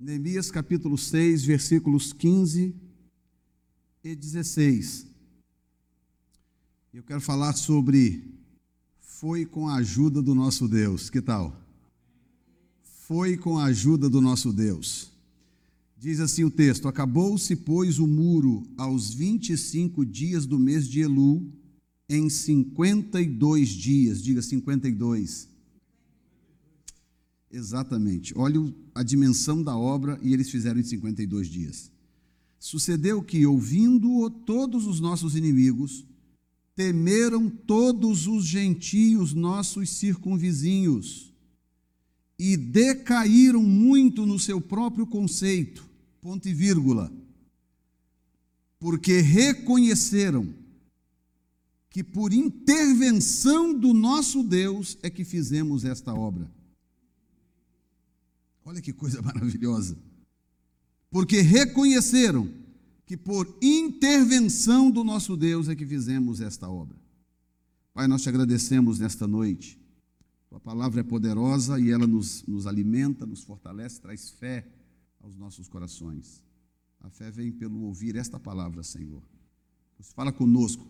Neemias capítulo 6, versículos 15 e 16. Eu quero falar sobre foi com a ajuda do nosso Deus. Que tal? Foi com a ajuda do nosso Deus. Diz assim o texto: Acabou-se, pois, o muro aos 25 dias do mês de Elu, em 52 dias. Diga 52. Exatamente. Olha a dimensão da obra e eles fizeram em 52 dias. Sucedeu que, ouvindo-o todos os nossos inimigos, temeram todos os gentios nossos circunvizinhos e decaíram muito no seu próprio conceito, ponto e vírgula, porque reconheceram que por intervenção do nosso Deus é que fizemos esta obra. Olha que coisa maravilhosa. Porque reconheceram que por intervenção do nosso Deus é que fizemos esta obra. Pai, nós te agradecemos nesta noite. Tua palavra é poderosa e ela nos, nos alimenta, nos fortalece, traz fé aos nossos corações. A fé vem pelo ouvir esta palavra, Senhor. Você fala conosco,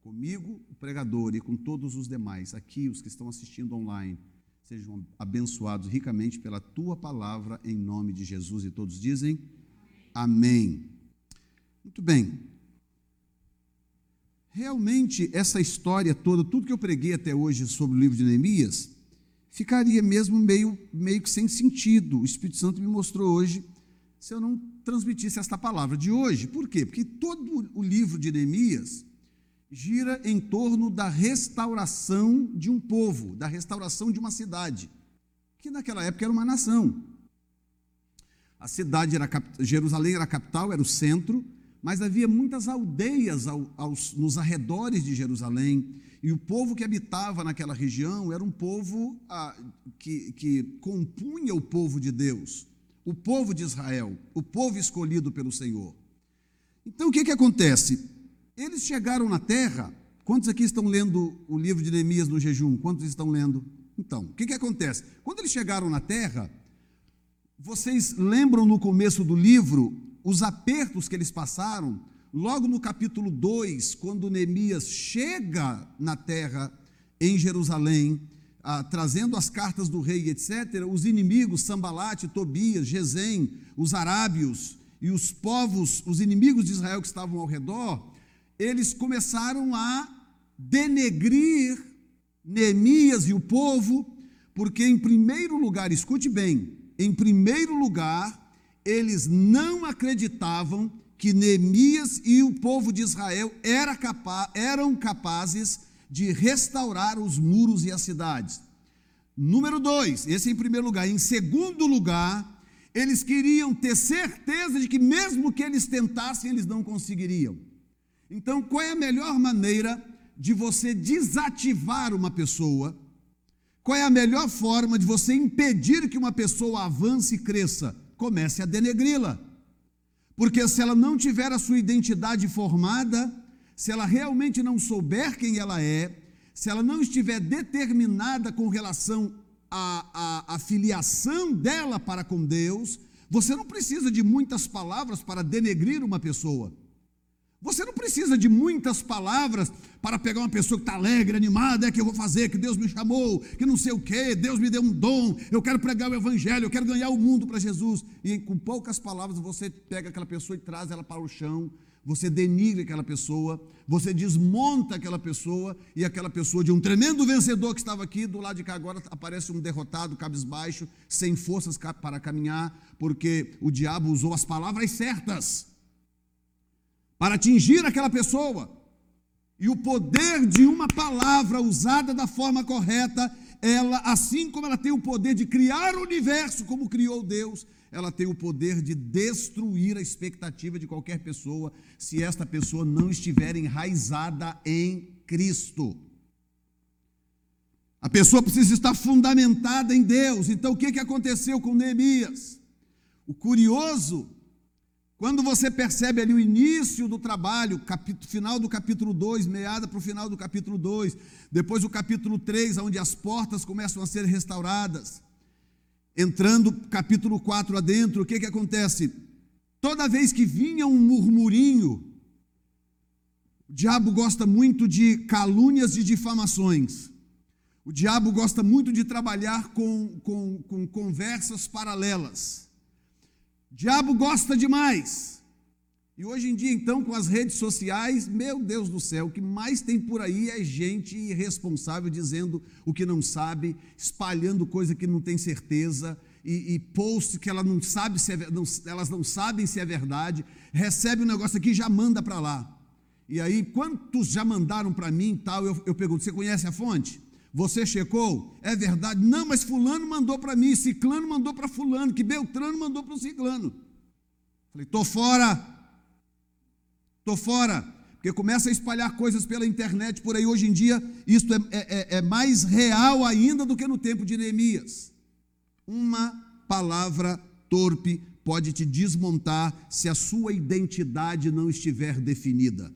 comigo, o pregador, e com todos os demais, aqui, os que estão assistindo online sejam abençoados ricamente pela tua palavra, em nome de Jesus. E todos dizem amém. Muito bem. Realmente, essa história toda, tudo que eu preguei até hoje sobre o livro de Neemias, ficaria mesmo meio, meio que sem sentido. O Espírito Santo me mostrou hoje se eu não transmitisse esta palavra de hoje. Por quê? Porque todo o livro de Neemias gira em torno da restauração de um povo, da restauração de uma cidade, que naquela época era uma nação. A cidade era Jerusalém era a capital, era o centro, mas havia muitas aldeias aos, nos arredores de Jerusalém, e o povo que habitava naquela região era um povo ah, que, que compunha o povo de Deus, o povo de Israel, o povo escolhido pelo Senhor. Então o que, que acontece? Eles chegaram na terra. Quantos aqui estão lendo o livro de Neemias no jejum? Quantos estão lendo? Então, o que, que acontece? Quando eles chegaram na terra, vocês lembram no começo do livro os apertos que eles passaram? Logo no capítulo 2, quando Neemias chega na terra, em Jerusalém, ah, trazendo as cartas do rei, etc., os inimigos, Sambalate, Tobias, Gesem, os arábios e os povos, os inimigos de Israel que estavam ao redor, eles começaram a denegrir Neemias e o povo, porque, em primeiro lugar, escute bem, em primeiro lugar, eles não acreditavam que Neemias e o povo de Israel era capa eram capazes de restaurar os muros e as cidades. Número dois, esse em primeiro lugar. Em segundo lugar, eles queriam ter certeza de que, mesmo que eles tentassem, eles não conseguiriam. Então, qual é a melhor maneira de você desativar uma pessoa? Qual é a melhor forma de você impedir que uma pessoa avance e cresça? Comece a denegri-la. Porque se ela não tiver a sua identidade formada, se ela realmente não souber quem ela é, se ela não estiver determinada com relação à, à, à filiação dela para com Deus, você não precisa de muitas palavras para denegrir uma pessoa. Você não precisa de muitas palavras para pegar uma pessoa que está alegre, animada, é que eu vou fazer, que Deus me chamou, que não sei o quê, Deus me deu um dom, eu quero pregar o Evangelho, eu quero ganhar o mundo para Jesus. E com poucas palavras você pega aquela pessoa e traz ela para o chão, você denigre aquela pessoa, você desmonta aquela pessoa, e aquela pessoa de um tremendo vencedor que estava aqui, do lado de cá agora aparece um derrotado, cabisbaixo, sem forças para caminhar, porque o diabo usou as palavras certas para atingir aquela pessoa. E o poder de uma palavra usada da forma correta, ela, assim como ela tem o poder de criar o universo como criou Deus, ela tem o poder de destruir a expectativa de qualquer pessoa, se esta pessoa não estiver enraizada em Cristo. A pessoa precisa estar fundamentada em Deus. Então, o que, que aconteceu com Neemias? O curioso quando você percebe ali o início do trabalho, capítulo, final do capítulo 2, meada para o final do capítulo 2, depois o capítulo 3, onde as portas começam a ser restauradas, entrando capítulo 4 adentro, o que, que acontece? Toda vez que vinha um murmurinho, o diabo gosta muito de calúnias e difamações. O diabo gosta muito de trabalhar com, com, com conversas paralelas. Diabo gosta demais. E hoje em dia, então, com as redes sociais, meu Deus do céu, o que mais tem por aí é gente irresponsável dizendo o que não sabe, espalhando coisa que não tem certeza, e, e posts que ela não sabe se é, não, elas não sabem se é verdade, recebe um negócio aqui e já manda para lá. E aí, quantos já mandaram para mim tal? Eu, eu pergunto: você conhece a fonte? Você checou? É verdade? Não, mas Fulano mandou para mim, Ciclano mandou para Fulano, que Beltrano mandou para o Ciclano. Falei: estou fora estou fora, porque começa a espalhar coisas pela internet por aí. Hoje em dia, isso é, é, é mais real ainda do que no tempo de Neemias. Uma palavra torpe pode te desmontar se a sua identidade não estiver definida.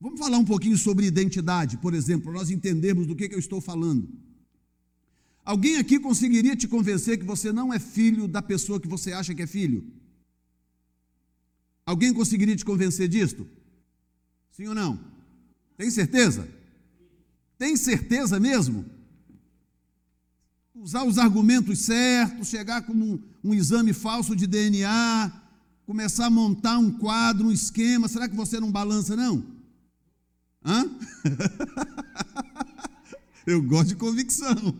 Vamos falar um pouquinho sobre identidade, por exemplo, nós entendermos do que, que eu estou falando. Alguém aqui conseguiria te convencer que você não é filho da pessoa que você acha que é filho? Alguém conseguiria te convencer disto? Sim ou não? Tem certeza? Tem certeza mesmo? Usar os argumentos certos, chegar com um, um exame falso de DNA, começar a montar um quadro, um esquema. Será que você não balança, não? Hã? Eu gosto de convicção.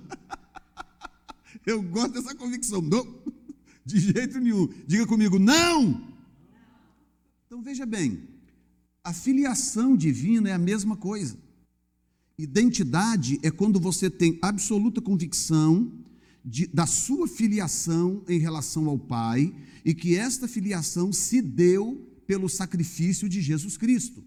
Eu gosto dessa convicção. Não, de jeito nenhum. Diga comigo, não! Então veja bem, a filiação divina é a mesma coisa. Identidade é quando você tem absoluta convicção de, da sua filiação em relação ao Pai e que esta filiação se deu pelo sacrifício de Jesus Cristo.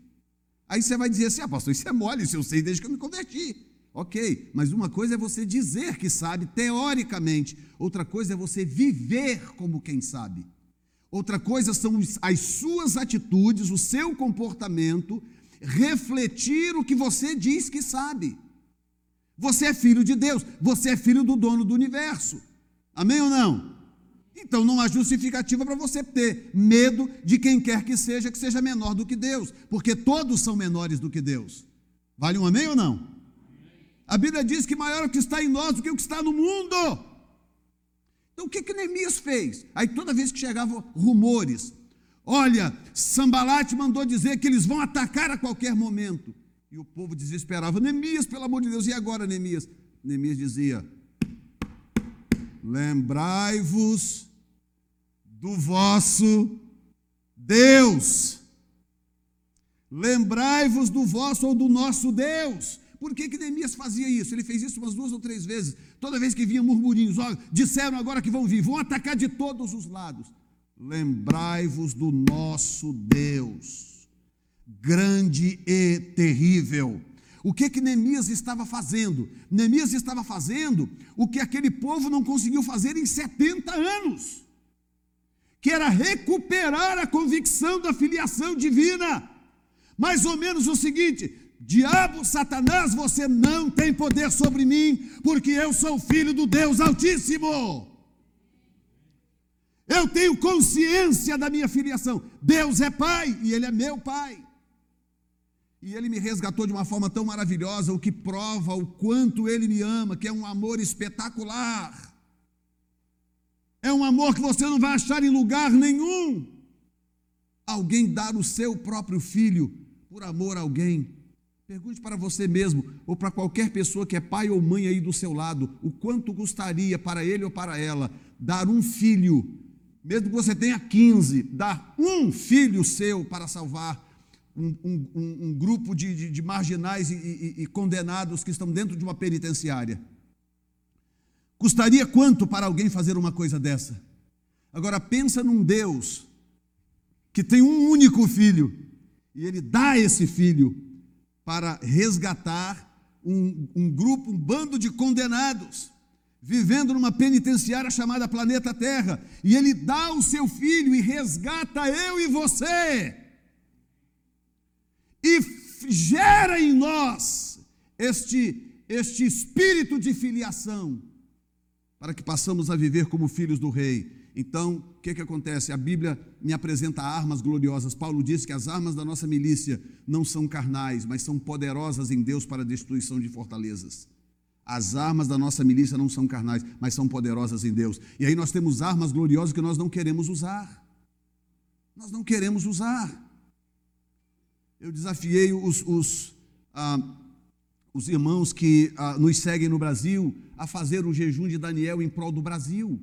Aí você vai dizer assim, ah, pastor, isso é mole, isso eu sei desde que eu me converti. Ok, mas uma coisa é você dizer que sabe teoricamente, outra coisa é você viver como quem sabe. Outra coisa são as suas atitudes, o seu comportamento, refletir o que você diz que sabe. Você é filho de Deus, você é filho do dono do universo. Amém ou não? Então não há justificativa para você ter medo de quem quer que seja, que seja menor do que Deus, porque todos são menores do que Deus. Vale um amém ou não? A Bíblia diz que maior é o que está em nós do que o que está no mundo. Então o que, que Neemias fez? Aí toda vez que chegavam rumores, olha, Sambalate mandou dizer que eles vão atacar a qualquer momento. E o povo desesperava, Neemias, pelo amor de Deus, e agora, Neemias? Neemias dizia: Lembrai-vos do vosso Deus. Lembrai-vos do vosso ou do nosso Deus. Por que, que Neemias fazia isso? Ele fez isso umas duas ou três vezes. Toda vez que vinha murmurinhos, ó, disseram agora que vão vir, vão atacar de todos os lados. Lembrai-vos do nosso Deus, grande e terrível. O que que Neemias estava fazendo? Neemias estava fazendo o que aquele povo não conseguiu fazer em 70 anos, que era recuperar a convicção da filiação divina. Mais ou menos o seguinte: Diabo, Satanás, você não tem poder sobre mim, porque eu sou filho do Deus Altíssimo. Eu tenho consciência da minha filiação. Deus é Pai e Ele é meu Pai. E Ele me resgatou de uma forma tão maravilhosa, o que prova o quanto Ele me ama, que é um amor espetacular. É um amor que você não vai achar em lugar nenhum. Alguém dar o seu próprio filho por amor a alguém Pergunte para você mesmo, ou para qualquer pessoa que é pai ou mãe aí do seu lado, o quanto custaria para ele ou para ela dar um filho, mesmo que você tenha 15, dar um filho seu para salvar um, um, um grupo de, de, de marginais e, e, e condenados que estão dentro de uma penitenciária. Custaria quanto para alguém fazer uma coisa dessa? Agora pensa num Deus que tem um único filho e ele dá esse filho para resgatar um, um grupo, um bando de condenados, vivendo numa penitenciária chamada Planeta Terra, e ele dá o seu filho e resgata eu e você, e gera em nós este, este espírito de filiação. para que passamos a viver como filhos do Rei. Então, o que, que acontece? A Bíblia me apresenta armas gloriosas. Paulo diz que as armas da nossa milícia não são carnais, mas são poderosas em Deus para a destruição de fortalezas. As armas da nossa milícia não são carnais, mas são poderosas em Deus. E aí nós temos armas gloriosas que nós não queremos usar. Nós não queremos usar. Eu desafiei os, os, ah, os irmãos que ah, nos seguem no Brasil a fazer o jejum de Daniel em prol do Brasil.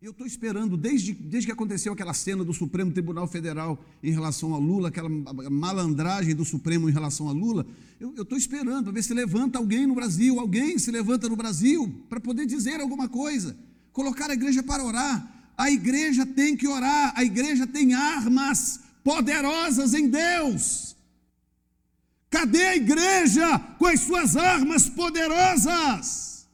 Eu estou esperando, desde, desde que aconteceu aquela cena do Supremo Tribunal Federal em relação a Lula, aquela malandragem do Supremo em relação a Lula, eu estou esperando para ver se levanta alguém no Brasil, alguém se levanta no Brasil para poder dizer alguma coisa, colocar a igreja para orar. A igreja tem que orar, a igreja tem armas poderosas em Deus. Cadê a igreja com as suas armas poderosas?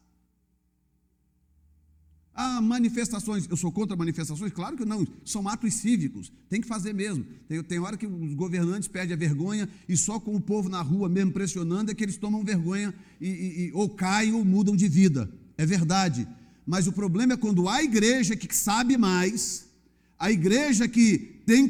Ah, manifestações. Eu sou contra manifestações? Claro que não. São atos cívicos. Tem que fazer mesmo. Tem, tem hora que os governantes perdem a vergonha e só com o povo na rua mesmo pressionando é que eles tomam vergonha e, e, e ou caem ou mudam de vida. É verdade. Mas o problema é quando a igreja que sabe mais, a igreja que tem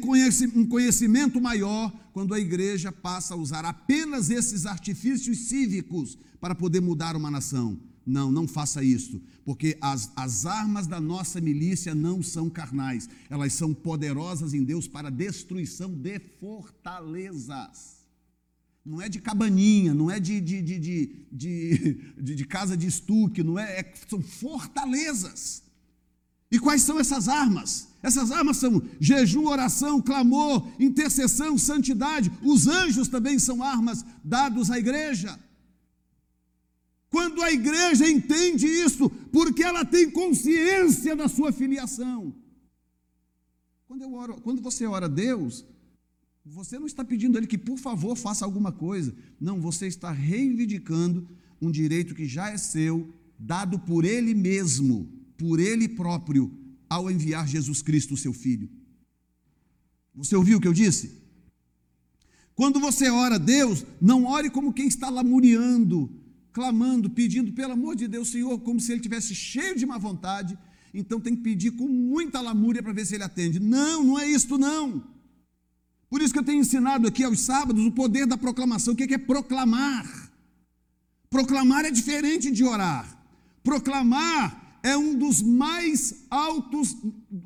um conhecimento maior, quando a igreja passa a usar apenas esses artifícios cívicos para poder mudar uma nação. Não, não faça isso, porque as, as armas da nossa milícia não são carnais, elas são poderosas em Deus para destruição de fortalezas. Não é de cabaninha, não é de, de, de, de, de casa de estuque, não é, é, são fortalezas. E quais são essas armas? Essas armas são jejum, oração, clamor, intercessão, santidade. Os anjos também são armas dados à igreja. Quando a igreja entende isso, porque ela tem consciência da sua filiação. Quando, oro, quando você ora a Deus, você não está pedindo a Ele que, por favor, faça alguma coisa. Não, você está reivindicando um direito que já é seu, dado por Ele mesmo, por Ele próprio, ao enviar Jesus Cristo, seu Filho. Você ouviu o que eu disse? Quando você ora a Deus, não ore como quem está lamuriando, clamando, pedindo, pelo amor de Deus, Senhor, como se ele tivesse cheio de má vontade, então tem que pedir com muita lamúria para ver se ele atende. Não, não é isto não. Por isso que eu tenho ensinado aqui aos sábados o poder da proclamação. O que é proclamar? Proclamar é diferente de orar. Proclamar é um dos mais altos,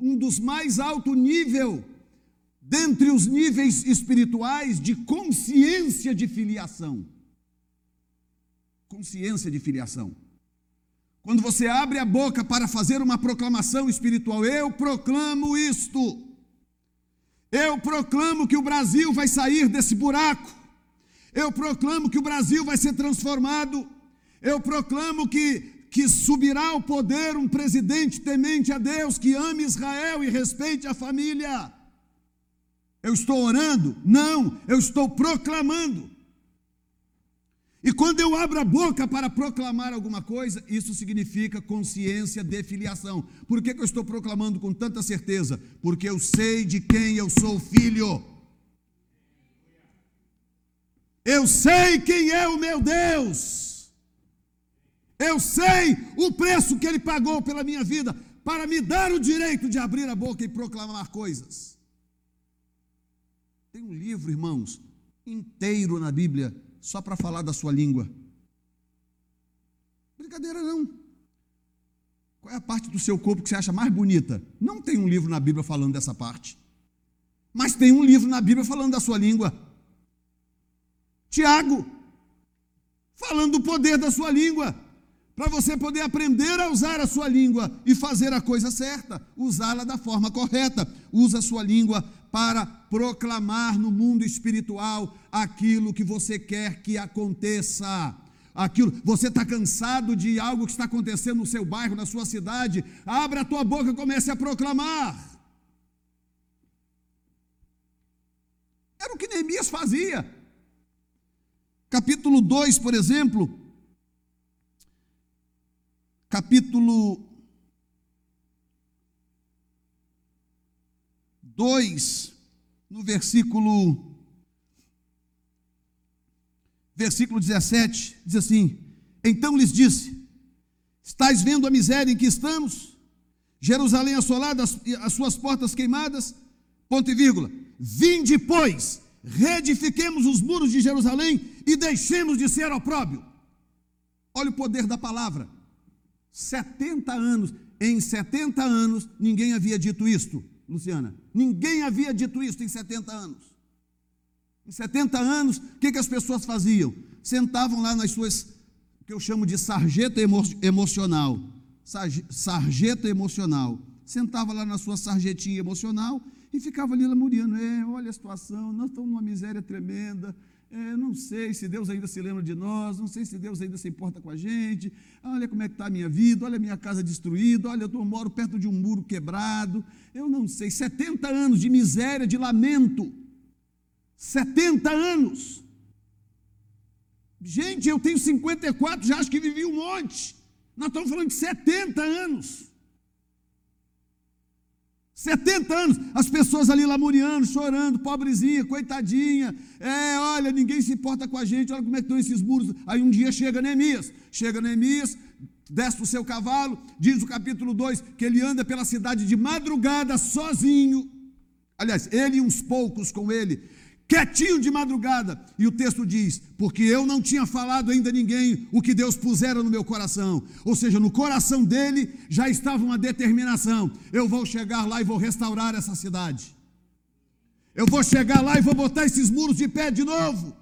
um dos mais alto nível dentre os níveis espirituais de consciência de filiação consciência de filiação. Quando você abre a boca para fazer uma proclamação espiritual, eu proclamo isto. Eu proclamo que o Brasil vai sair desse buraco. Eu proclamo que o Brasil vai ser transformado. Eu proclamo que, que subirá ao poder um presidente temente a Deus, que ame Israel e respeite a família. Eu estou orando? Não, eu estou proclamando. E quando eu abro a boca para proclamar alguma coisa, isso significa consciência de filiação. Por que, que eu estou proclamando com tanta certeza? Porque eu sei de quem eu sou filho. Eu sei quem é o meu Deus. Eu sei o preço que ele pagou pela minha vida para me dar o direito de abrir a boca e proclamar coisas. Tem um livro, irmãos, inteiro na Bíblia só para falar da sua língua. Brincadeira não. Qual é a parte do seu corpo que você acha mais bonita? Não tem um livro na Bíblia falando dessa parte. Mas tem um livro na Bíblia falando da sua língua. Tiago, falando do poder da sua língua, para você poder aprender a usar a sua língua e fazer a coisa certa, usá-la da forma correta. Usa a sua língua para proclamar no mundo espiritual aquilo que você quer que aconteça. Aquilo, você está cansado de algo que está acontecendo no seu bairro, na sua cidade, abra a tua boca e comece a proclamar. Era o que Neemias fazia. Capítulo 2, por exemplo, capítulo 2, no versículo versículo 17, diz assim: Então lhes disse: Estais vendo a miséria em que estamos? Jerusalém assolada, as, as suas portas queimadas? Ponto e vírgula. Vinde, pois, reedifiquemos os muros de Jerusalém e deixemos de ser opróbio. Olha o poder da palavra. 70 anos, em 70 anos, ninguém havia dito isto, Luciana. Ninguém havia dito isto em 70 anos. Em 70 anos, o que, que as pessoas faziam? Sentavam lá nas suas, que eu chamo de sarjeta emo, emocional. Sarjeta emocional. Sentava lá na sua sarjetinha emocional e ficava ali lamuriando. É, olha a situação, nós estamos numa miséria tremenda. É, não sei se Deus ainda se lembra de nós, não sei se Deus ainda se importa com a gente. Olha como é que está a minha vida, olha a minha casa destruída, olha, eu moro perto de um muro quebrado. Eu não sei, 70 anos de miséria, de lamento. 70 anos. Gente, eu tenho 54, já acho que vivi um monte. Nós estamos falando de 70 anos. 70 anos, as pessoas ali lamuriando, chorando, pobrezinha, coitadinha. É, olha, ninguém se importa com a gente, olha como é que estão esses muros. Aí um dia chega Neemias, chega Neemias, desce o seu cavalo, diz o capítulo 2 que ele anda pela cidade de madrugada sozinho. Aliás, ele e uns poucos com ele, quietinho de madrugada. E o texto diz: Porque eu não tinha falado ainda a ninguém o que Deus pusera no meu coração. Ou seja, no coração dele já estava uma determinação: eu vou chegar lá e vou restaurar essa cidade. Eu vou chegar lá e vou botar esses muros de pé de novo.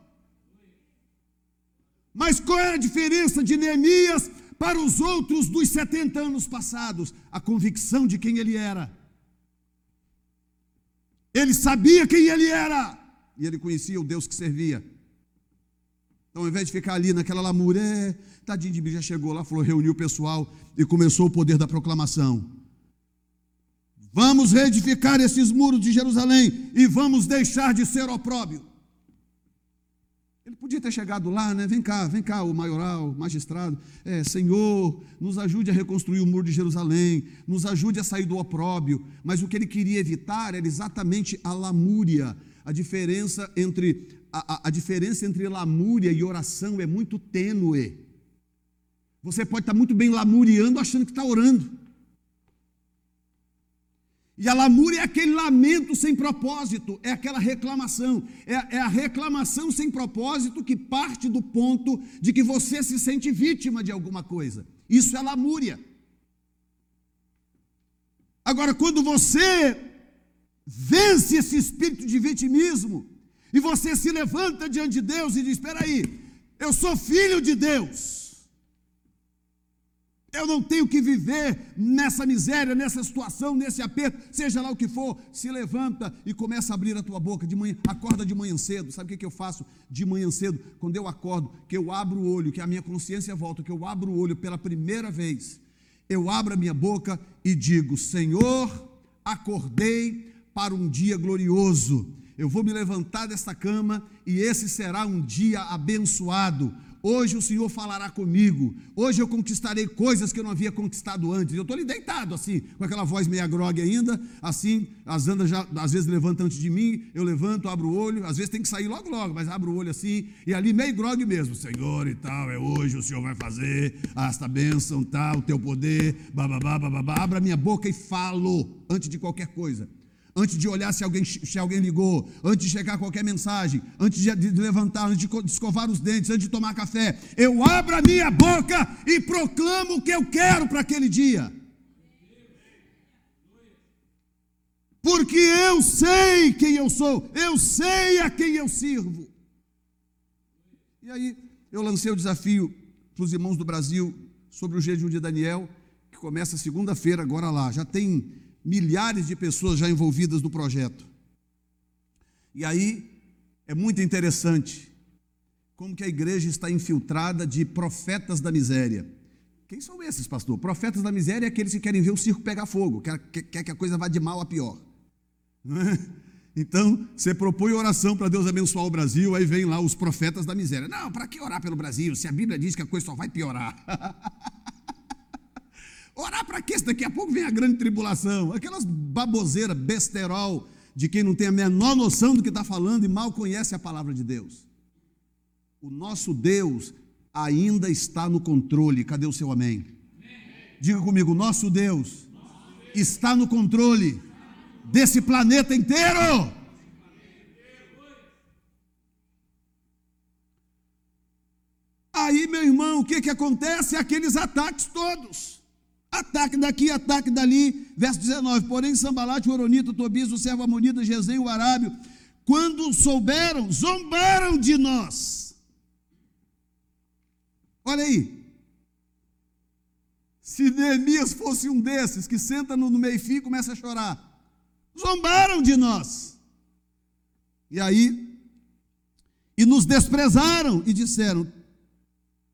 Mas qual é a diferença de Neemias para os outros dos 70 anos passados? A convicção de quem ele era. Ele sabia quem ele era e ele conhecia o Deus que servia. Então, ao invés de ficar ali naquela lamúria, é, tadinho de mim, já chegou lá, falou, reuniu o pessoal e começou o poder da proclamação. Vamos reedificar esses muros de Jerusalém e vamos deixar de ser opróbio. Ele podia ter chegado lá, né? Vem cá, vem cá, o maioral, magistrado. É, Senhor, nos ajude a reconstruir o muro de Jerusalém, nos ajude a sair do opróbio. Mas o que ele queria evitar era exatamente a lamúria, a diferença entre a, a, a diferença entre lamúria e oração é muito tênue. Você pode estar muito bem lamuriando achando que está orando. E a lamúria é aquele lamento sem propósito, é aquela reclamação, é, é, a reclamação sem propósito que parte do ponto de que você se sente vítima de alguma coisa. Isso é lamúria. Agora, quando você vence esse espírito de vitimismo e você se levanta diante de Deus e diz: Espera aí, eu sou filho de Deus. Eu não tenho que viver nessa miséria, nessa situação, nesse aperto, seja lá o que for. Se levanta e começa a abrir a tua boca de manhã, acorda de manhã cedo. Sabe o que eu faço de manhã cedo? Quando eu acordo, que eu abro o olho, que a minha consciência volta, que eu abro o olho pela primeira vez, eu abro a minha boca e digo: Senhor, acordei para um dia glorioso. Eu vou me levantar desta cama e esse será um dia abençoado. Hoje o Senhor falará comigo. Hoje eu conquistarei coisas que eu não havia conquistado antes. Eu estou ali deitado, assim, com aquela voz meia grogue ainda, assim. As andas já, às vezes, levantam antes de mim. Eu levanto, abro o olho. Às vezes tem que sair logo, logo, mas abro o olho assim. E ali meio grogue mesmo. Senhor e tal, é hoje o Senhor vai fazer esta bênção, tal, o teu poder, bababá, bababá. Abra minha boca e falo antes de qualquer coisa antes de olhar se alguém, se alguém ligou, antes de chegar qualquer mensagem, antes de, levantar, antes de escovar os dentes, antes de tomar café. Eu abro a minha boca e proclamo o que eu quero para aquele dia. Porque eu sei quem eu sou, eu sei a quem eu sirvo. E aí, eu lancei o desafio para os irmãos do Brasil sobre o jejum de Daniel, que começa segunda-feira, agora lá. Já tem milhares de pessoas já envolvidas no projeto. E aí é muito interessante como que a igreja está infiltrada de profetas da miséria. Quem são esses, pastor? Profetas da miséria é aqueles que querem ver o circo pegar fogo, quer, quer que a coisa vá de mal a pior. Então, você propõe oração para Deus abençoar o Brasil, aí vem lá os profetas da miséria. Não, para que orar pelo Brasil? Se a Bíblia diz que a coisa só vai piorar. Orar para quê? Daqui a pouco vem a grande tribulação. Aquelas baboseiras, besterol, de quem não tem a menor noção do que está falando e mal conhece a palavra de Deus. O nosso Deus ainda está no controle. Cadê o seu amém? Diga comigo, nosso Deus está no controle desse planeta inteiro. Aí, meu irmão, o que, que acontece? Aqueles ataques todos. Ataque daqui, ataque dali. Verso 19. Porém, Sambalate, o Oronito, o Tobias, o servo Amonita, Gesem, o Arábio, quando souberam, zombaram de nós. Olha aí. Se Neemias fosse um desses que senta no meio-fio e começa a chorar, zombaram de nós. E aí, e nos desprezaram e disseram: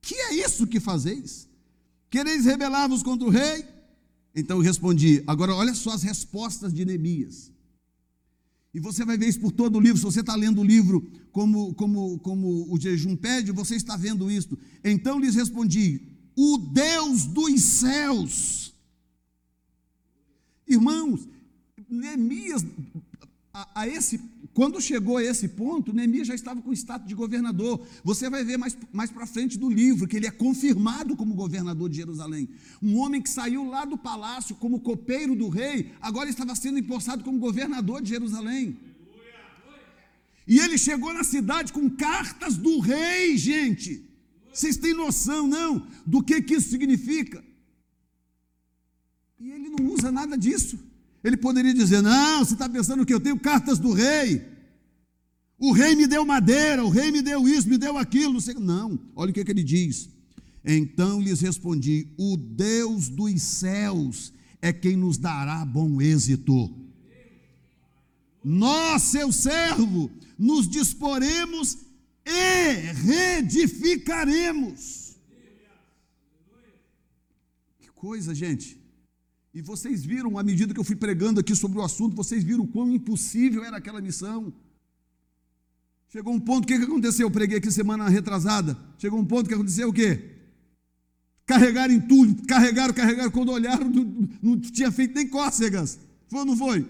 Que é isso que fazeis? Quereis rebelar-vos contra o rei? Então eu respondi: Agora olha só as respostas de Neemias. E você vai ver isso por todo o livro. Se você está lendo o livro como, como, como o jejum pede, você está vendo isso. Então lhes respondi: o Deus dos céus. Irmãos, Neemias, a, a, esse, quando chegou a esse ponto, Neemias já estava com status de governador. Você vai ver mais, mais para frente do livro que ele é confirmado como governador de Jerusalém. Um homem que saiu lá do palácio como copeiro do rei, agora estava sendo empossado como governador de Jerusalém. E ele chegou na cidade com cartas do rei, gente. Vocês têm noção, não, do que, que isso significa? E ele não usa nada disso. Ele poderia dizer: Não, você está pensando que eu tenho cartas do rei. O rei me deu madeira, o rei me deu isso, me deu aquilo. Não, olha o que, que ele diz. Então lhes respondi: O Deus dos céus é quem nos dará bom êxito. Nós, seu servo, nos disporemos e reedificaremos. Que coisa, gente. E vocês viram, à medida que eu fui pregando aqui sobre o assunto, vocês viram quão impossível era aquela missão. Chegou um ponto, o que, que aconteceu? Eu preguei aqui semana retrasada. Chegou um ponto que aconteceu o quê? Carregaram entulho, carregaram, carregaram. Quando olharam, não, não tinha feito nem cócegas. Foi ou não foi?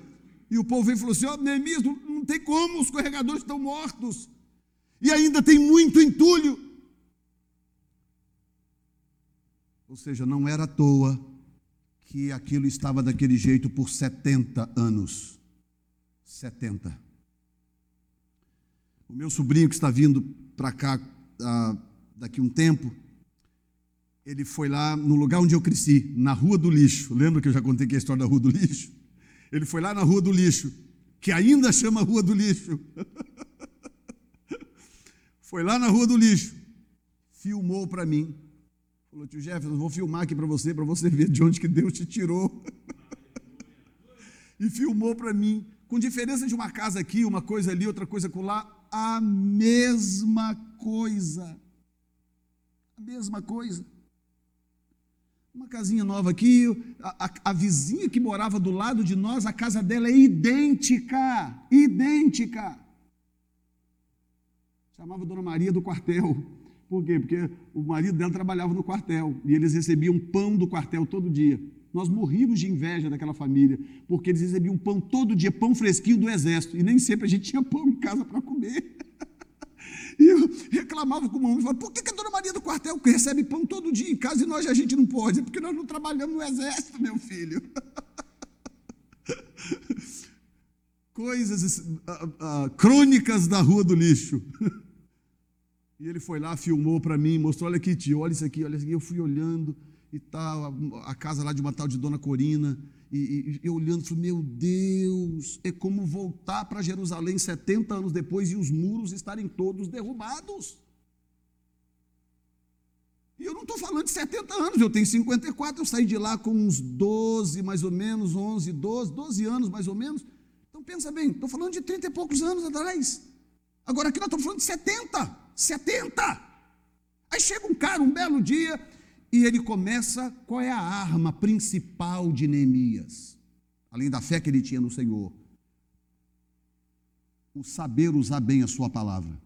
E o povo veio e falou assim: Ó, oh, Neemias, não, não tem como, os carregadores estão mortos e ainda tem muito entulho. Ou seja, não era à toa que aquilo estava daquele jeito por 70 anos. 70. O meu sobrinho que está vindo para cá ah, daqui um tempo, ele foi lá no lugar onde eu cresci, na Rua do Lixo. Lembra que eu já contei que é a história da Rua do Lixo? Ele foi lá na Rua do Lixo, que ainda chama Rua do Lixo. Foi lá na rua do lixo, filmou para mim. Falou, tio Jefferson, vou filmar aqui para você, para você ver de onde que Deus te tirou. e filmou para mim, com diferença de uma casa aqui, uma coisa ali, outra coisa lá, a mesma coisa. A mesma coisa. Uma casinha nova aqui, a, a, a, vizinha que morava do lado de nós, a casa dela é idêntica, idêntica. Chamava Dona Maria do quartel. Por quê? Porque o marido dela trabalhava no quartel e eles recebiam pão do quartel todo dia. Nós morríamos de inveja daquela família, porque eles recebiam pão todo dia, pão fresquinho do exército, e nem sempre a gente tinha pão em casa para comer. E eu reclamava com o mamãe, falava, por que a dona Maria do quartel recebe pão todo dia em casa e nós a gente não pode? É porque nós não trabalhamos no exército, meu filho. Coisas, uh, uh, crônicas da rua do lixo. E ele foi lá, filmou para mim, mostrou: olha aqui, tio, olha isso aqui, olha isso aqui. Eu fui olhando e tal, a, a casa lá de uma tal de Dona Corina. E, eu olhando, falei: meu Deus, é como voltar para Jerusalém 70 anos depois e os muros estarem todos derrubados. E eu não estou falando de 70 anos, eu tenho 54, eu saí de lá com uns 12, mais ou menos, 11, 12, 12 anos mais ou menos. Então pensa bem, estou falando de 30 e poucos anos atrás. Agora aqui nós estamos falando de 70. 70. Aí chega um cara, um belo dia, e ele começa. Qual é a arma principal de Neemias? Além da fé que ele tinha no Senhor. O saber usar bem a sua palavra.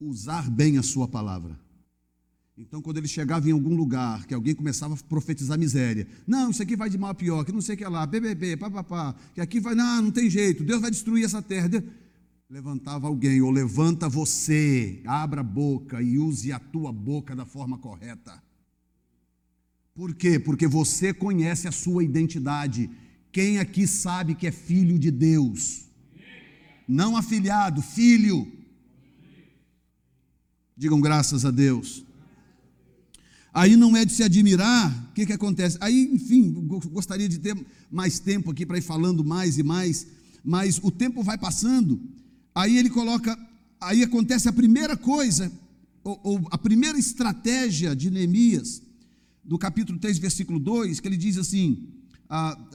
Usar bem a sua palavra. Então, quando ele chegava em algum lugar, que alguém começava a profetizar miséria, não, isso aqui vai de mal a pior, que não sei o que lá, BBB, papapá, que aqui vai, não, não tem jeito, Deus vai destruir essa terra. Levantava alguém, ou levanta você, abra a boca e use a tua boca da forma correta. Por quê? Porque você conhece a sua identidade. Quem aqui sabe que é filho de Deus? Não afilhado, filho. Digam graças a Deus. Aí não é de se admirar, o que, que acontece? Aí, enfim, gostaria de ter mais tempo aqui para ir falando mais e mais, mas o tempo vai passando, aí ele coloca, aí acontece a primeira coisa, ou, ou a primeira estratégia de Neemias, do capítulo 3, versículo 2, que ele diz assim,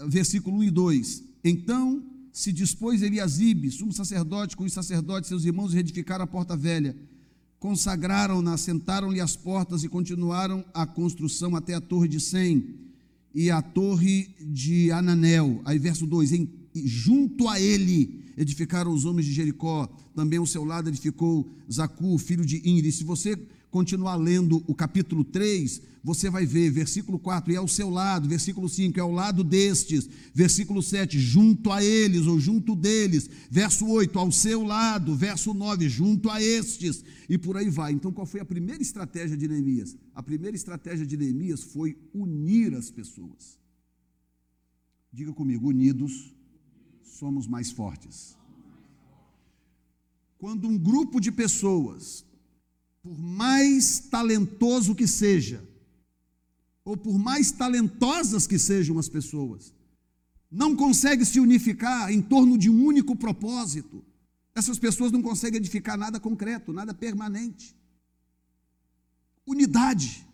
versículo 1 e 2: Então se dispôs Eliasibe, sumo sacerdote, com os sacerdotes, seus irmãos, reedificar a porta velha. Consagraram-na, assentaram-lhe as portas e continuaram a construção até a torre de Sem e a torre de Ananel. Aí, verso 2: em, Junto a ele edificaram os homens de Jericó, também ao seu lado edificou Zacu, filho de Inri. Se você continuar lendo o capítulo 3, você vai ver, versículo 4, e ao seu lado, versículo 5, é ao lado destes, versículo 7, junto a eles ou junto deles, verso 8, ao seu lado, verso 9, junto a estes, e por aí vai. Então, qual foi a primeira estratégia de Neemias? A primeira estratégia de Neemias foi unir as pessoas. Diga comigo, unidos somos mais fortes. Quando um grupo de pessoas por mais talentoso que seja, ou por mais talentosas que sejam as pessoas, não consegue se unificar em torno de um único propósito, essas pessoas não conseguem edificar nada concreto, nada permanente. Unidade.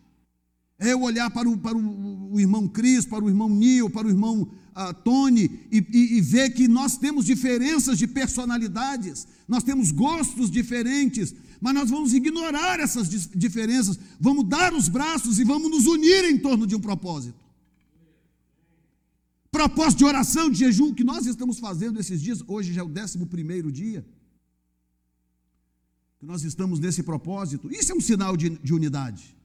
É eu olhar para o, para o, o irmão Cris, para o irmão Nil, para o irmão uh, Tony e, e, e ver que nós temos diferenças de personalidades, nós temos gostos diferentes, mas nós vamos ignorar essas diferenças, vamos dar os braços e vamos nos unir em torno de um propósito. Propósito de oração, de jejum, que nós estamos fazendo esses dias, hoje já é o décimo primeiro dia, que nós estamos nesse propósito, isso é um sinal de, de unidade.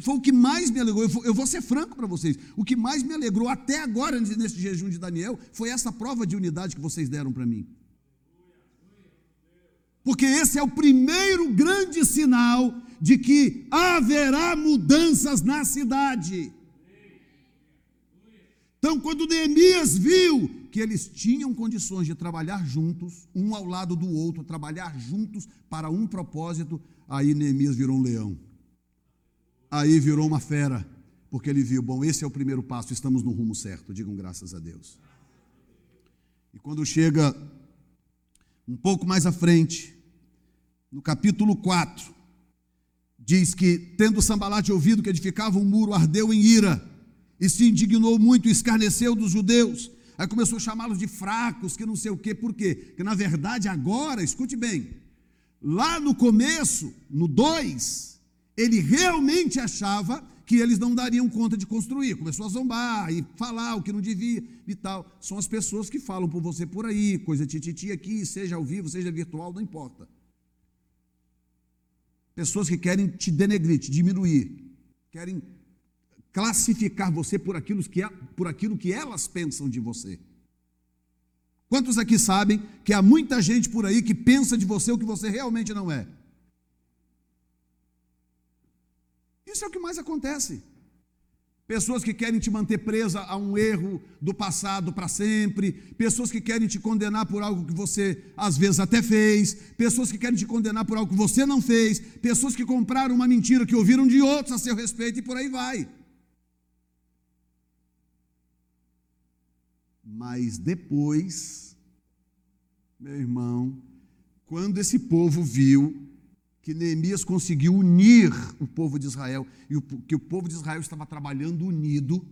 Foi o que mais me alegrou. Eu vou ser franco para vocês. O que mais me alegrou até agora, nesse jejum de Daniel, foi essa prova de unidade que vocês deram para mim. Porque esse é o primeiro grande sinal de que haverá mudanças na cidade. Então, quando Neemias viu que eles tinham condições de trabalhar juntos, um ao lado do outro, trabalhar juntos para um propósito, aí Neemias virou um leão. Aí virou uma fera, porque ele viu, bom, esse é o primeiro passo, estamos no rumo certo, digam graças a Deus. E quando chega um pouco mais à frente, no capítulo 4, diz que, tendo Sambalate ouvido que edificava um muro, ardeu em ira e se indignou muito, escarneceu dos judeus. Aí começou a chamá-los de fracos, que não sei o quê, por quê? Porque na verdade agora, escute bem, lá no começo, no 2, ele realmente achava que eles não dariam conta de construir. Começou a zombar e falar o que não devia e tal. São as pessoas que falam por você por aí, coisa tititi aqui, seja ao vivo, seja virtual, não importa. Pessoas que querem te denegrir, te diminuir, querem classificar você por aquilo que, é, por aquilo que elas pensam de você. Quantos aqui sabem que há muita gente por aí que pensa de você o que você realmente não é? Isso é o que mais acontece. Pessoas que querem te manter presa a um erro do passado para sempre, pessoas que querem te condenar por algo que você às vezes até fez, pessoas que querem te condenar por algo que você não fez, pessoas que compraram uma mentira que ouviram de outros a seu respeito e por aí vai. Mas depois, meu irmão, quando esse povo viu que Neemias conseguiu unir o povo de Israel e o, que o povo de Israel estava trabalhando unido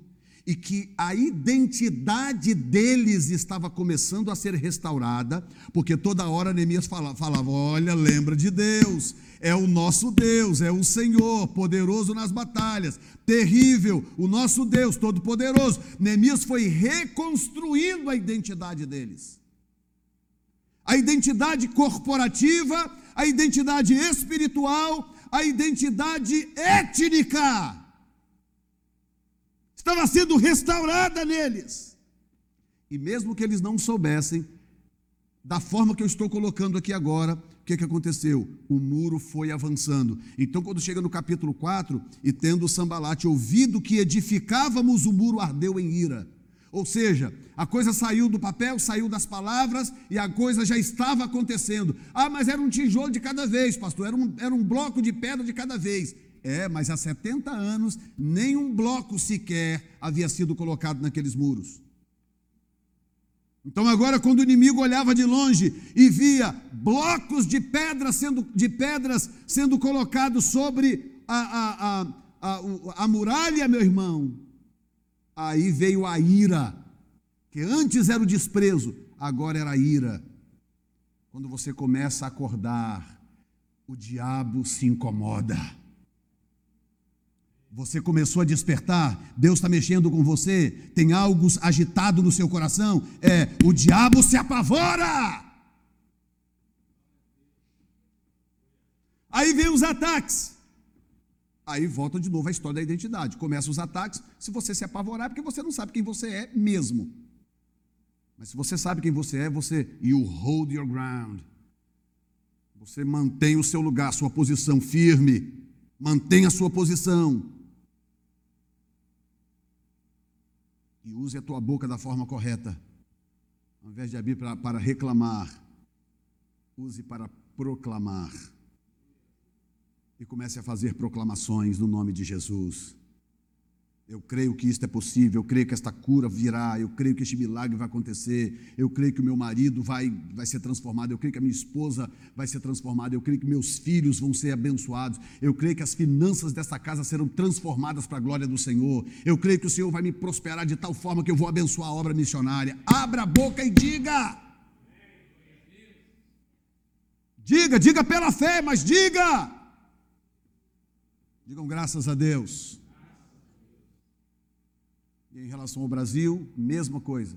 e que a identidade deles estava começando a ser restaurada, porque toda hora Neemias falava, falava: Olha, lembra de Deus, é o nosso Deus, é o Senhor, poderoso nas batalhas, terrível, o nosso Deus, todo-poderoso. Neemias foi reconstruindo a identidade deles, a identidade corporativa a identidade espiritual, a identidade étnica. Estava sendo restaurada neles. E mesmo que eles não soubessem, da forma que eu estou colocando aqui agora, o que, que aconteceu? O muro foi avançando. Então, quando chega no capítulo 4, e tendo Sambalate ouvido que edificávamos, o muro ardeu em ira. Ou seja, a coisa saiu do papel, saiu das palavras e a coisa já estava acontecendo. Ah, mas era um tijolo de cada vez, pastor, era um, era um bloco de pedra de cada vez. É, mas há 70 anos, nenhum bloco sequer havia sido colocado naqueles muros. Então agora quando o inimigo olhava de longe e via blocos de pedras sendo, de pedras sendo colocados sobre a, a, a, a, a muralha, meu irmão, aí veio a ira, que antes era o desprezo, agora era a ira. Quando você começa a acordar, o diabo se incomoda. Você começou a despertar, Deus está mexendo com você, tem algo agitado no seu coração, é o diabo se apavora. Aí vem os ataques. Aí volta de novo a história da identidade. Começa os ataques. Se você se apavorar, é porque você não sabe quem você é mesmo. Mas se você sabe quem você é, você you hold your ground. Você mantém o seu lugar, sua posição firme. Mantenha a sua posição. e use a tua boca da forma correta. Ao invés de abrir para, para reclamar, use para proclamar. E comece a fazer proclamações no nome de Jesus. Eu creio que isto é possível, eu creio que esta cura virá, eu creio que este milagre vai acontecer, eu creio que o meu marido vai, vai ser transformado, eu creio que a minha esposa vai ser transformada, eu creio que meus filhos vão ser abençoados, eu creio que as finanças desta casa serão transformadas para a glória do Senhor, eu creio que o Senhor vai me prosperar de tal forma que eu vou abençoar a obra missionária. Abra a boca e diga. Diga, diga pela fé, mas diga. Digam graças a Deus. E em relação ao Brasil, mesma coisa.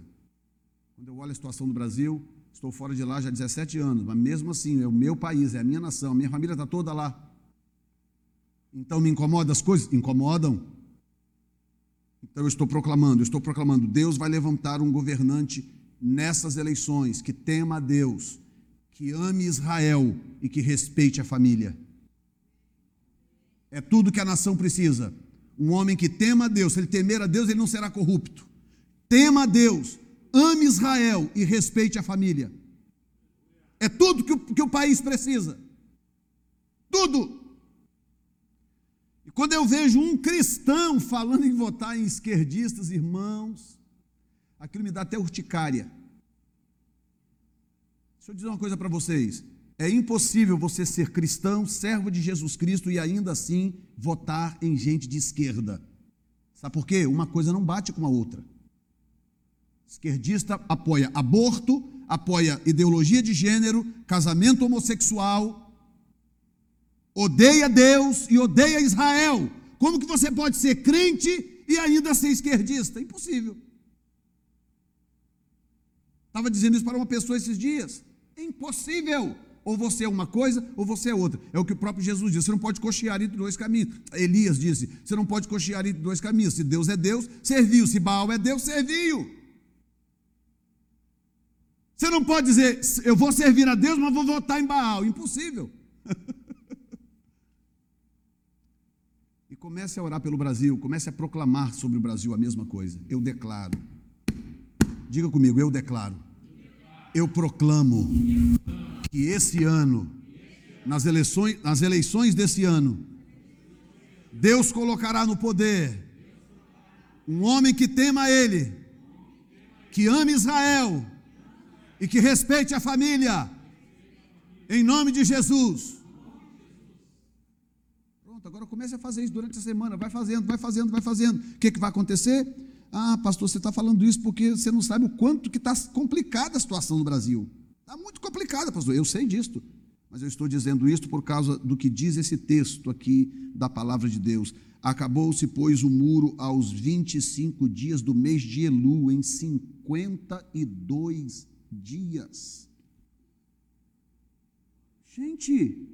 Quando eu olho a situação do Brasil, estou fora de lá já há 17 anos, mas mesmo assim, é o meu país, é a minha nação, a minha família está toda lá. Então me incomoda as coisas? Incomodam. Então eu estou proclamando, eu estou proclamando, Deus vai levantar um governante nessas eleições que tema a Deus, que ame Israel e que respeite a família. É tudo que a nação precisa. Um homem que tema a Deus, se ele temer a Deus, ele não será corrupto. Tema a Deus, ame Israel e respeite a família. É tudo que o, que o país precisa. Tudo. E quando eu vejo um cristão falando em votar em esquerdistas, irmãos, aquilo me dá até urticária. Deixa eu dizer uma coisa para vocês. É impossível você ser cristão, servo de Jesus Cristo e ainda assim votar em gente de esquerda. Sabe por quê? Uma coisa não bate com a outra. Esquerdista apoia aborto, apoia ideologia de gênero, casamento homossexual, odeia Deus e odeia Israel. Como que você pode ser crente e ainda ser esquerdista? Impossível. Estava dizendo isso para uma pessoa esses dias. Impossível. Ou você é uma coisa, ou você é outra. É o que o próprio Jesus disse. Você não pode cochear entre dois caminhos. Elias disse: você não pode cochear entre dois caminhos. Se Deus é Deus, serviu. Se Baal é Deus, serviu. Você não pode dizer, eu vou servir a Deus, mas vou votar em Baal. Impossível. e comece a orar pelo Brasil, comece a proclamar sobre o Brasil a mesma coisa. Eu declaro. Diga comigo, eu declaro. Eu proclamo que esse ano, nas eleições, nas eleições desse ano, Deus colocará no poder um homem que tema Ele, que ame Israel e que respeite a família, em nome de Jesus. Pronto, agora comece a fazer isso durante a semana, vai fazendo, vai fazendo, vai fazendo. O que, que vai acontecer? Ah, pastor, você está falando isso porque você não sabe o quanto que está complicada a situação no Brasil. Está muito complicada, pastor. Eu sei disto. Mas eu estou dizendo isto por causa do que diz esse texto aqui da palavra de Deus. Acabou-se, pois, o muro aos 25 dias do mês de Elu, em 52 dias. Gente,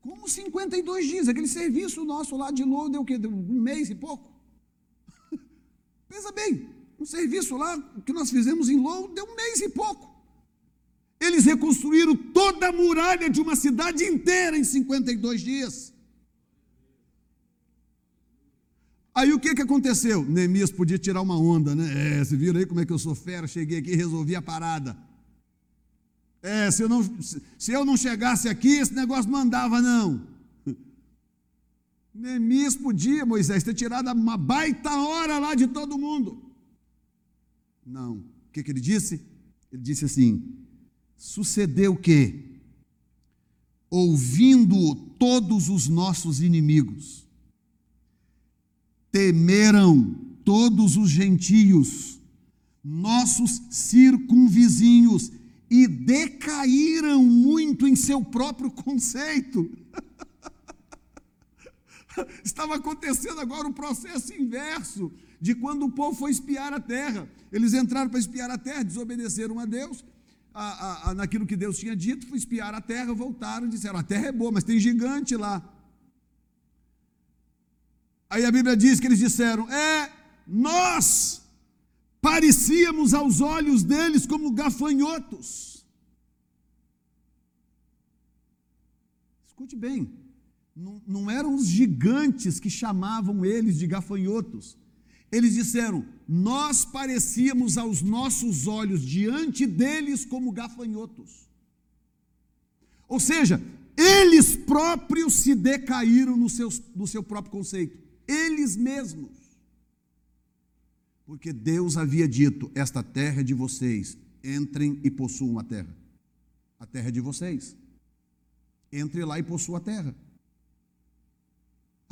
como 52 dias? Aquele serviço nosso lá de Elu deu o quê? Deu um mês e pouco? Pensa bem, um serviço lá que nós fizemos em Lou deu um mês e pouco. Eles reconstruíram toda a muralha de uma cidade inteira em 52 dias. Aí o que, que aconteceu? Neemias podia tirar uma onda, né? É, você viram aí como é que eu sou fera? Cheguei aqui e resolvi a parada. É, se eu, não, se eu não chegasse aqui, esse negócio não andava, não. Neemias podia, Moisés, ter tirado uma baita hora lá de todo mundo. Não. O que, que ele disse? Ele disse assim: sucedeu que, ouvindo todos os nossos inimigos, temeram todos os gentios, nossos circunvizinhos, e decaíram muito em seu próprio conceito. Estava acontecendo agora o processo inverso de quando o povo foi espiar a terra. Eles entraram para espiar a terra, desobedeceram a Deus, a, a, naquilo que Deus tinha dito, foi espiar a terra, voltaram e disseram: a terra é boa, mas tem gigante lá. Aí a Bíblia diz que eles disseram: É, nós parecíamos aos olhos deles como gafanhotos. Escute bem, não, não eram os gigantes que chamavam eles de gafanhotos. Eles disseram: Nós parecíamos aos nossos olhos diante deles como gafanhotos. Ou seja, eles próprios se decaíram no seu, no seu próprio conceito eles mesmos. Porque Deus havia dito: esta terra é de vocês, entrem e possuam a terra. A terra é de vocês. Entre lá e possuam a terra.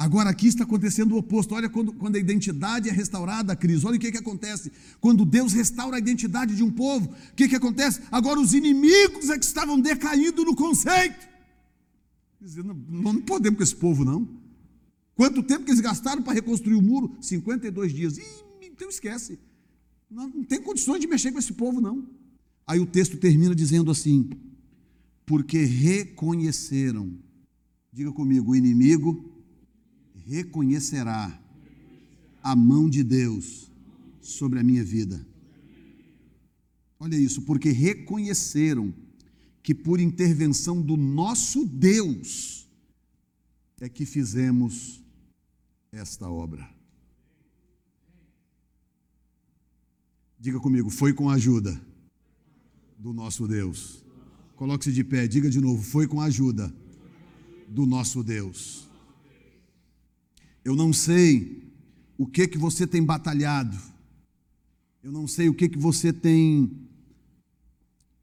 Agora aqui está acontecendo o oposto. Olha quando, quando a identidade é restaurada, Cris. Olha o que, que acontece. Quando Deus restaura a identidade de um povo, o que, que acontece? Agora os inimigos é que estavam decaindo no conceito. Dizendo, não, não podemos com esse povo, não. Quanto tempo que eles gastaram para reconstruir o muro? 52 dias. Ih, então esquece. Não, não tem condições de mexer com esse povo, não. Aí o texto termina dizendo assim: porque reconheceram, diga comigo, o inimigo reconhecerá a mão de Deus sobre a minha vida. Olha isso, porque reconheceram que por intervenção do nosso Deus é que fizemos esta obra. Diga comigo, foi com a ajuda do nosso Deus. Coloque-se de pé, diga de novo, foi com a ajuda do nosso Deus. Eu não sei o que que você tem batalhado. Eu não sei o que que você tem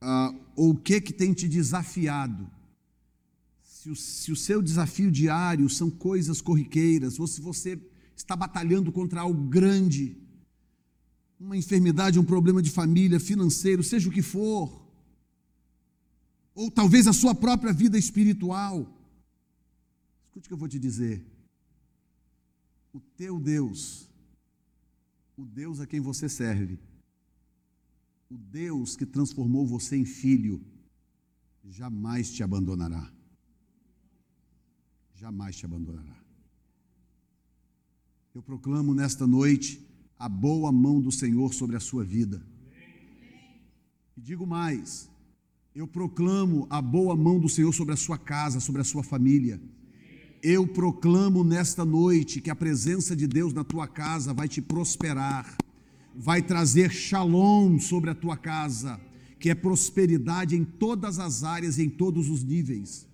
uh, ou o que que tem te desafiado se o, se o seu desafio diário são coisas corriqueiras, ou se você está batalhando contra algo grande, uma enfermidade, um problema de família, financeiro, seja o que for, ou talvez a sua própria vida espiritual, escute o que eu vou te dizer. O teu Deus, o Deus a quem você serve, o Deus que transformou você em filho, jamais te abandonará jamais te abandonará. Eu proclamo nesta noite a boa mão do Senhor sobre a sua vida. E digo mais, eu proclamo a boa mão do Senhor sobre a sua casa, sobre a sua família. Eu proclamo nesta noite que a presença de Deus na tua casa vai te prosperar, vai trazer shalom sobre a tua casa, que é prosperidade em todas as áreas e em todos os níveis.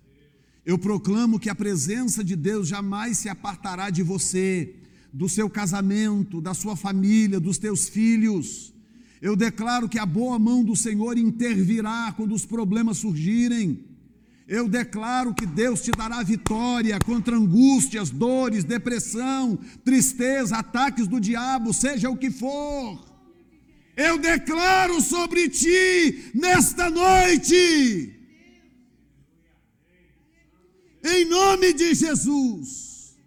Eu proclamo que a presença de Deus jamais se apartará de você, do seu casamento, da sua família, dos teus filhos. Eu declaro que a boa mão do Senhor intervirá quando os problemas surgirem. Eu declaro que Deus te dará vitória contra angústias, dores, depressão, tristeza, ataques do diabo, seja o que for. Eu declaro sobre ti nesta noite em nome de Jesus.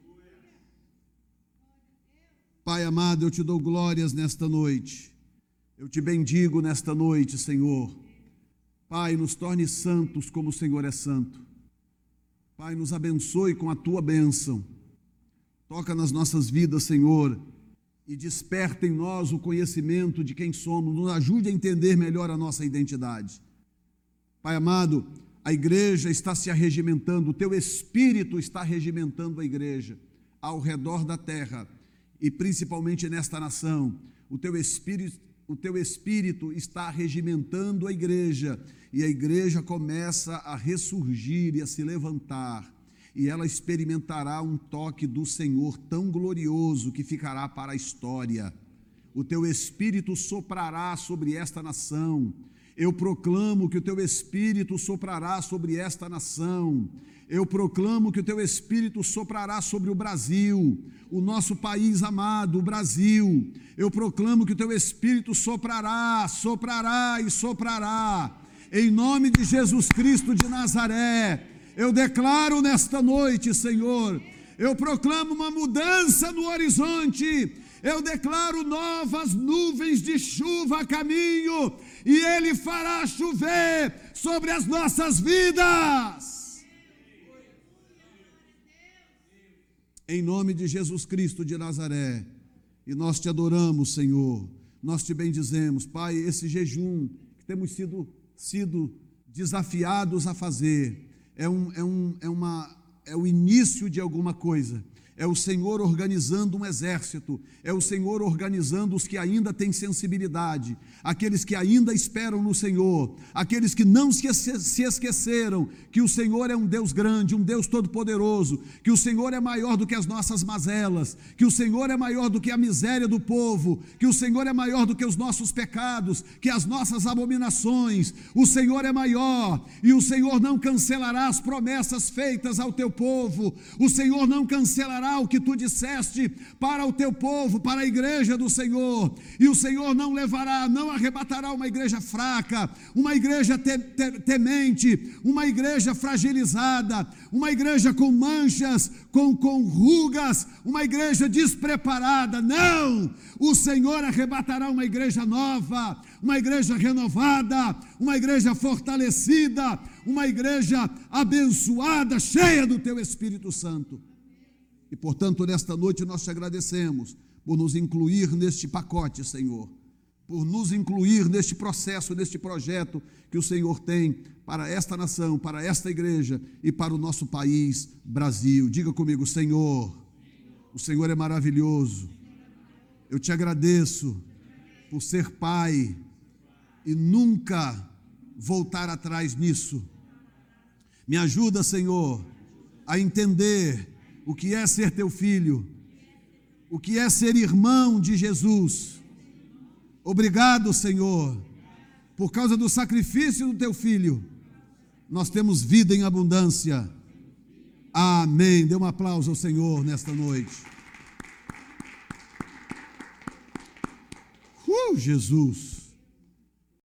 Pai amado, eu te dou glórias nesta noite. Eu te bendigo nesta noite, Senhor. Pai, nos torne santos como o Senhor é santo. Pai, nos abençoe com a tua bênção. Toca nas nossas vidas, Senhor, e desperta em nós o conhecimento de quem somos. Nos ajude a entender melhor a nossa identidade. Pai amado, a igreja está se arregimentando, o teu espírito está regimentando a igreja ao redor da terra e principalmente nesta nação. O teu espírito, o teu espírito está regimentando a igreja e a igreja começa a ressurgir e a se levantar. E ela experimentará um toque do Senhor tão glorioso que ficará para a história. O teu espírito soprará sobre esta nação, eu proclamo que o teu espírito soprará sobre esta nação. Eu proclamo que o teu espírito soprará sobre o Brasil, o nosso país amado, o Brasil. Eu proclamo que o teu espírito soprará, soprará e soprará. Em nome de Jesus Cristo de Nazaré, eu declaro nesta noite, Senhor, eu proclamo uma mudança no horizonte. Eu declaro novas nuvens de chuva a caminho, e Ele fará chover sobre as nossas vidas. Em nome de Jesus Cristo de Nazaré, e nós te adoramos, Senhor, nós te bendizemos, Pai, esse jejum que temos sido, sido desafiados a fazer, é, um, é, um, é, uma, é o início de alguma coisa é o Senhor organizando um exército, é o Senhor organizando os que ainda têm sensibilidade, aqueles que ainda esperam no Senhor, aqueles que não se esqueceram que o Senhor é um Deus grande, um Deus todo-poderoso, que o Senhor é maior do que as nossas mazelas, que o Senhor é maior do que a miséria do povo, que o Senhor é maior do que os nossos pecados, que as nossas abominações, o Senhor é maior e o Senhor não cancelará as promessas feitas ao teu povo, o Senhor não cancelará o que tu disseste para o teu povo, para a igreja do Senhor. E o Senhor não levará, não arrebatará uma igreja fraca, uma igreja te, te, temente, uma igreja fragilizada, uma igreja com manchas, com, com rugas, uma igreja despreparada. Não! O Senhor arrebatará uma igreja nova, uma igreja renovada, uma igreja fortalecida, uma igreja abençoada, cheia do teu Espírito Santo. E, portanto, nesta noite nós te agradecemos por nos incluir neste pacote, Senhor, por nos incluir neste processo, neste projeto que o Senhor tem para esta nação, para esta igreja e para o nosso país, Brasil. Diga comigo, Senhor, o Senhor é maravilhoso. Eu te agradeço por ser Pai e nunca voltar atrás nisso. Me ajuda, Senhor, a entender o que é ser teu filho, o que é ser irmão de Jesus. Obrigado, Senhor, por causa do sacrifício do teu filho, nós temos vida em abundância. Amém. Dê um aplauso ao Senhor nesta noite. Uh, Jesus.